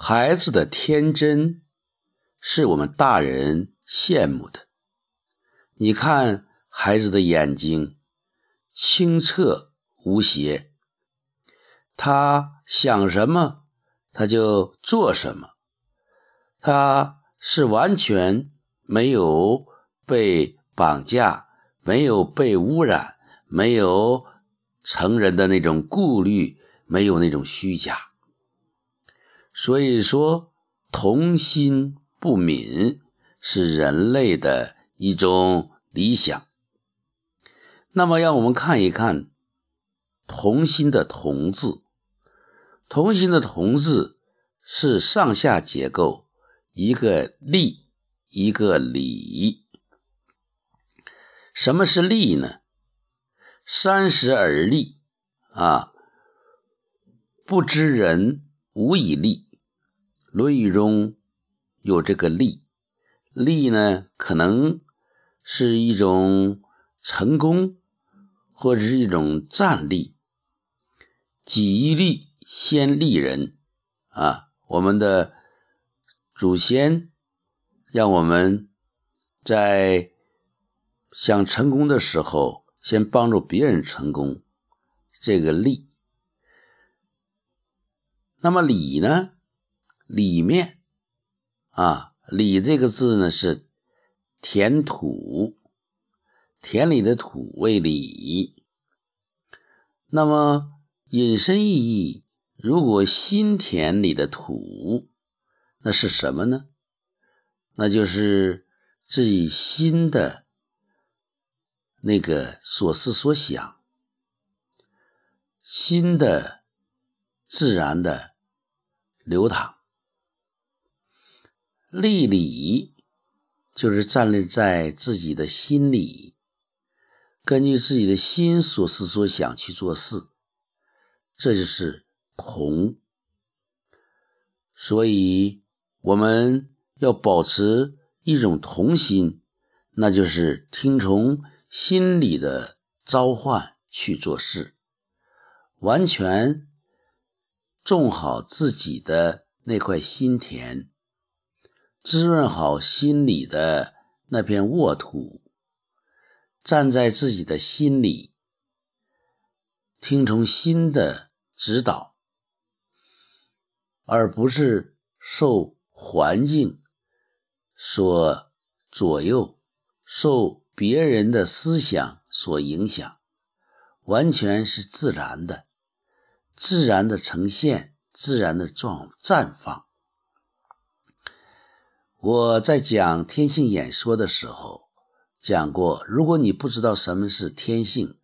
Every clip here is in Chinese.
孩子的天真是我们大人羡慕的。你看孩子的眼睛清澈无邪，他想什么他就做什么，他是完全没有被绑架，没有被污染，没有成人的那种顾虑，没有那种虚假。所以说，童心不泯是人类的一种理想。那么，让我们看一看“童心”的“童”字。“童心”的“童”字是上下结构，一个立，一个礼。什么是立呢？三十而立啊，不知人，无以立。《论语》中有这个“利”，“利”呢，可能是一种成功，或者是一种战力。己立先立人啊！我们的祖先让我们在想成功的时候，先帮助别人成功。这个“利”，那么“礼”呢？里面啊，里这个字呢是田土，田里的土为里。那么引申意义，如果心田里的土，那是什么呢？那就是自己心的那个所思所想，心的自然的流淌。立礼就是站立在自己的心里，根据自己的心所思所想去做事，这就是同。所以我们要保持一种同心，那就是听从心里的召唤去做事，完全种好自己的那块心田。滋润好心里的那片沃土，站在自己的心里，听从心的指导，而不是受环境所左右，受别人的思想所影响，完全是自然的，自然的呈现，自然的状绽放。我在讲天性演说的时候讲过，如果你不知道什么是天性，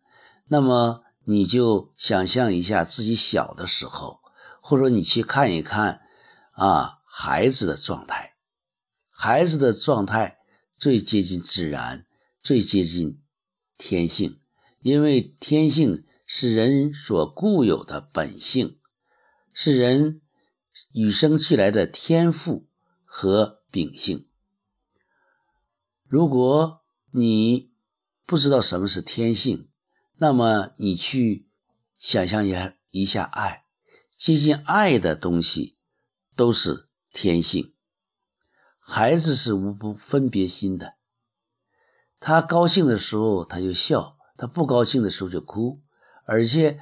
那么你就想象一下自己小的时候，或者你去看一看啊孩子的状态，孩子的状态最接近自然，最接近天性，因为天性是人所固有的本性，是人与生俱来的天赋和。秉性。如果你不知道什么是天性，那么你去想象一下一下爱，接近爱的东西都是天性。孩子是无不分别心的，他高兴的时候他就笑，他不高兴的时候就哭，而且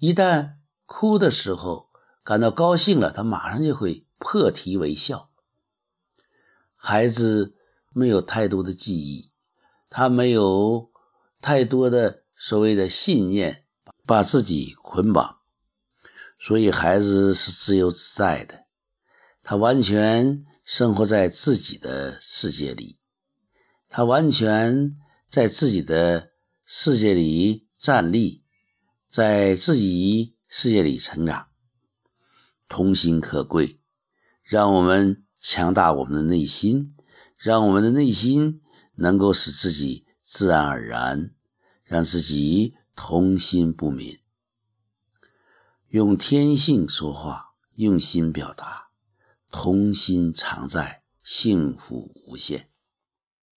一旦哭的时候感到高兴了，他马上就会破涕为笑。孩子没有太多的记忆，他没有太多的所谓的信念，把自己捆绑，所以孩子是自由自在的，他完全生活在自己的世界里，他完全在自己的世界里站立，在自己世界里成长，童心可贵，让我们。强大我们的内心，让我们的内心能够使自己自然而然，让自己童心不泯。用天性说话，用心表达，童心常在，幸福无限。